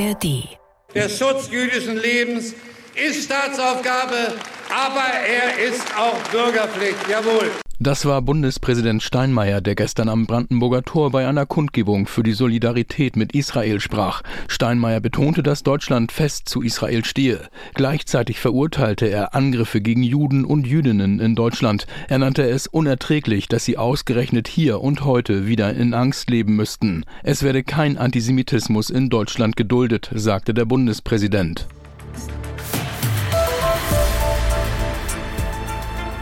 ARD. Der Schutz jüdischen Lebens ist Staatsaufgabe, aber er ist auch Bürgerpflicht. Jawohl. Das war Bundespräsident Steinmeier, der gestern am Brandenburger Tor bei einer Kundgebung für die Solidarität mit Israel sprach. Steinmeier betonte, dass Deutschland fest zu Israel stehe. Gleichzeitig verurteilte er Angriffe gegen Juden und Jüdinnen in Deutschland. Er nannte es unerträglich, dass sie ausgerechnet hier und heute wieder in Angst leben müssten. Es werde kein Antisemitismus in Deutschland geduldet, sagte der Bundespräsident.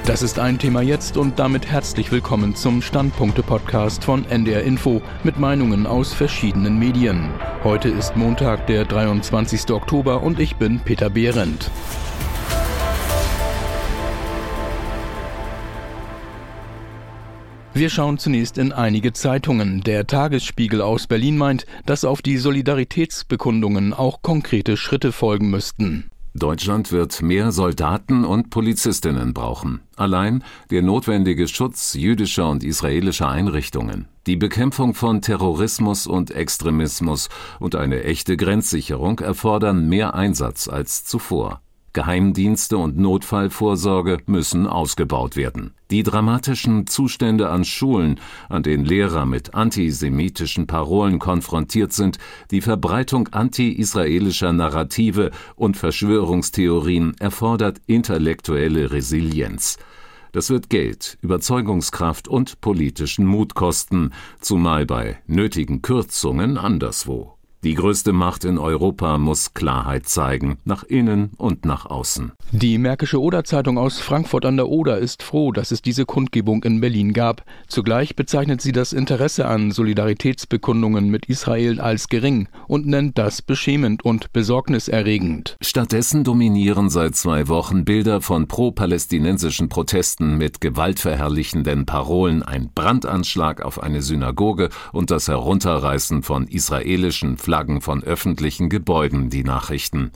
Das ist ein Thema jetzt und damit herzlich willkommen zum Standpunkte-Podcast von NDR Info mit Meinungen aus verschiedenen Medien. Heute ist Montag, der 23. Oktober und ich bin Peter Behrendt. Wir schauen zunächst in einige Zeitungen. Der Tagesspiegel aus Berlin meint, dass auf die Solidaritätsbekundungen auch konkrete Schritte folgen müssten. Deutschland wird mehr Soldaten und Polizistinnen brauchen. Allein der notwendige Schutz jüdischer und israelischer Einrichtungen, die Bekämpfung von Terrorismus und Extremismus und eine echte Grenzsicherung erfordern mehr Einsatz als zuvor. Geheimdienste und Notfallvorsorge müssen ausgebaut werden. Die dramatischen Zustände an Schulen, an denen Lehrer mit antisemitischen Parolen konfrontiert sind, die Verbreitung anti-israelischer Narrative und Verschwörungstheorien erfordert intellektuelle Resilienz. Das wird Geld, Überzeugungskraft und politischen Mut kosten, zumal bei nötigen Kürzungen anderswo. Die größte Macht in Europa muss Klarheit zeigen, nach innen und nach außen. Die Märkische Oder-Zeitung aus Frankfurt an der Oder ist froh, dass es diese Kundgebung in Berlin gab. Zugleich bezeichnet sie das Interesse an Solidaritätsbekundungen mit Israel als gering und nennt das beschämend und besorgniserregend. Stattdessen dominieren seit zwei Wochen Bilder von pro-palästinensischen Protesten mit gewaltverherrlichenden Parolen, ein Brandanschlag auf eine Synagoge und das Herunterreißen von israelischen Flaggen von öffentlichen Gebäuden die Nachrichten.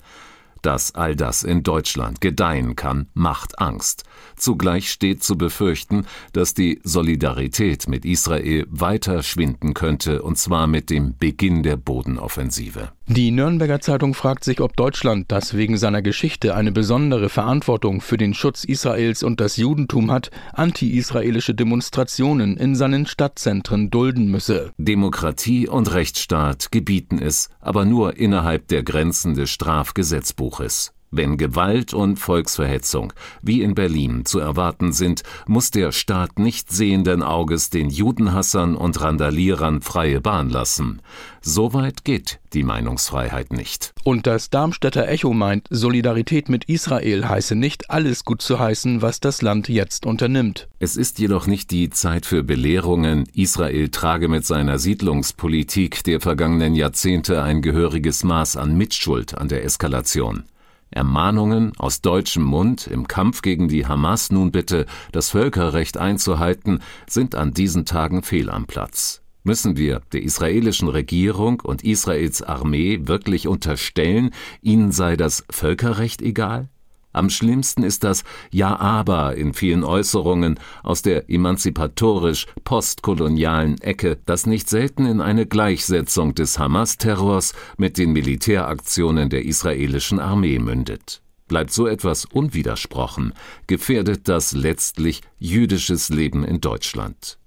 Dass all das in Deutschland gedeihen kann, macht Angst. Zugleich steht zu befürchten, dass die Solidarität mit Israel weiter schwinden könnte, und zwar mit dem Beginn der Bodenoffensive. Die Nürnberger Zeitung fragt sich, ob Deutschland, das wegen seiner Geschichte eine besondere Verantwortung für den Schutz Israels und das Judentum hat, anti-israelische Demonstrationen in seinen Stadtzentren dulden müsse. Demokratie und Rechtsstaat gebieten es, aber nur innerhalb der Grenzen des Strafgesetzbuches. Wenn Gewalt und Volksverhetzung wie in Berlin zu erwarten sind, muss der Staat nicht sehenden Auges den Judenhassern und Randalierern freie Bahn lassen. Soweit geht die Meinungsfreiheit nicht. Und das Darmstädter Echo meint, Solidarität mit Israel heiße nicht alles gut zu heißen, was das Land jetzt unternimmt. Es ist jedoch nicht die Zeit für Belehrungen. Israel trage mit seiner Siedlungspolitik der vergangenen Jahrzehnte ein gehöriges Maß an Mitschuld an der Eskalation. Ermahnungen aus deutschem Mund im Kampf gegen die Hamas nun bitte, das Völkerrecht einzuhalten, sind an diesen Tagen fehl am Platz. Müssen wir der israelischen Regierung und Israels Armee wirklich unterstellen, ihnen sei das Völkerrecht egal? Am schlimmsten ist das Ja aber in vielen Äußerungen aus der emanzipatorisch postkolonialen Ecke, das nicht selten in eine Gleichsetzung des Hamas-Terrors mit den Militäraktionen der israelischen Armee mündet. Bleibt so etwas unwidersprochen, gefährdet das letztlich jüdisches Leben in Deutschland.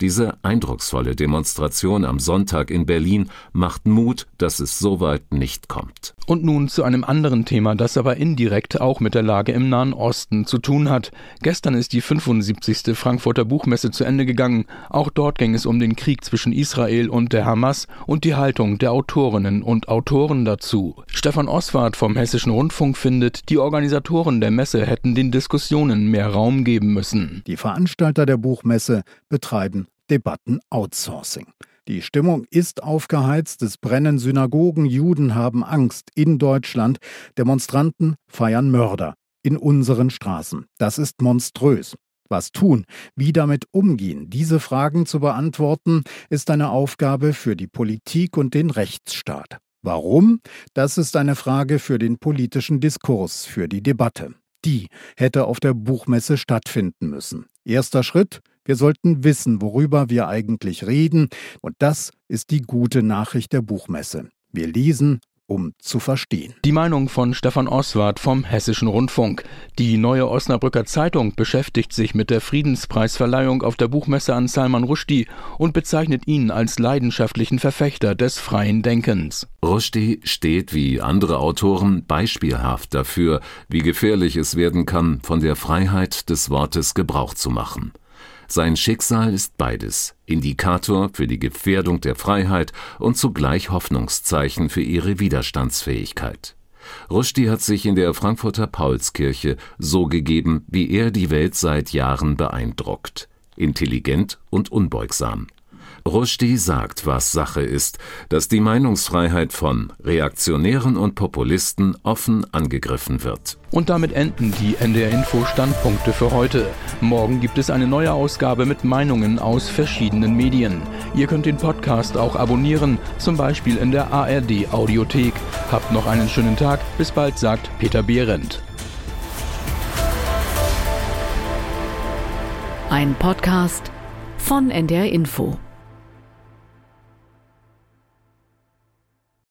Diese eindrucksvolle Demonstration am Sonntag in Berlin macht Mut, dass es soweit nicht kommt. Und nun zu einem anderen Thema, das aber indirekt auch mit der Lage im Nahen Osten zu tun hat. Gestern ist die 75. Frankfurter Buchmesse zu Ende gegangen. Auch dort ging es um den Krieg zwischen Israel und der Hamas und die Haltung der Autorinnen und Autoren dazu. Stefan Oswald vom Hessischen Rundfunk findet, die Organisatoren der Messe hätten den Diskussionen mehr Raum geben müssen. Die Veranstalter der Buchmesse betreiben Debatten-Outsourcing. Die Stimmung ist aufgeheizt, es brennen Synagogen, Juden haben Angst in Deutschland, Demonstranten feiern Mörder in unseren Straßen. Das ist monströs. Was tun? Wie damit umgehen? Diese Fragen zu beantworten, ist eine Aufgabe für die Politik und den Rechtsstaat. Warum? Das ist eine Frage für den politischen Diskurs, für die Debatte. Die hätte auf der Buchmesse stattfinden müssen. Erster Schritt, wir sollten wissen, worüber wir eigentlich reden, und das ist die gute Nachricht der Buchmesse. Wir lesen um zu verstehen. Die Meinung von Stefan Oswald vom Hessischen Rundfunk. Die neue Osnabrücker Zeitung beschäftigt sich mit der Friedenspreisverleihung auf der Buchmesse an Salman Rushdie und bezeichnet ihn als leidenschaftlichen Verfechter des freien Denkens. Rushdie steht wie andere Autoren beispielhaft dafür, wie gefährlich es werden kann, von der Freiheit des Wortes Gebrauch zu machen. Sein Schicksal ist beides, Indikator für die Gefährdung der Freiheit und zugleich Hoffnungszeichen für ihre Widerstandsfähigkeit. Rushdie hat sich in der Frankfurter Paulskirche so gegeben, wie er die Welt seit Jahren beeindruckt. Intelligent und unbeugsam. Rushdie sagt, was Sache ist, dass die Meinungsfreiheit von Reaktionären und Populisten offen angegriffen wird. Und damit enden die NDR Info Standpunkte für heute. Morgen gibt es eine neue Ausgabe mit Meinungen aus verschiedenen Medien. Ihr könnt den Podcast auch abonnieren, zum Beispiel in der ARD Audiothek. Habt noch einen schönen Tag. Bis bald, sagt Peter Behrendt. Ein Podcast von NDR Info.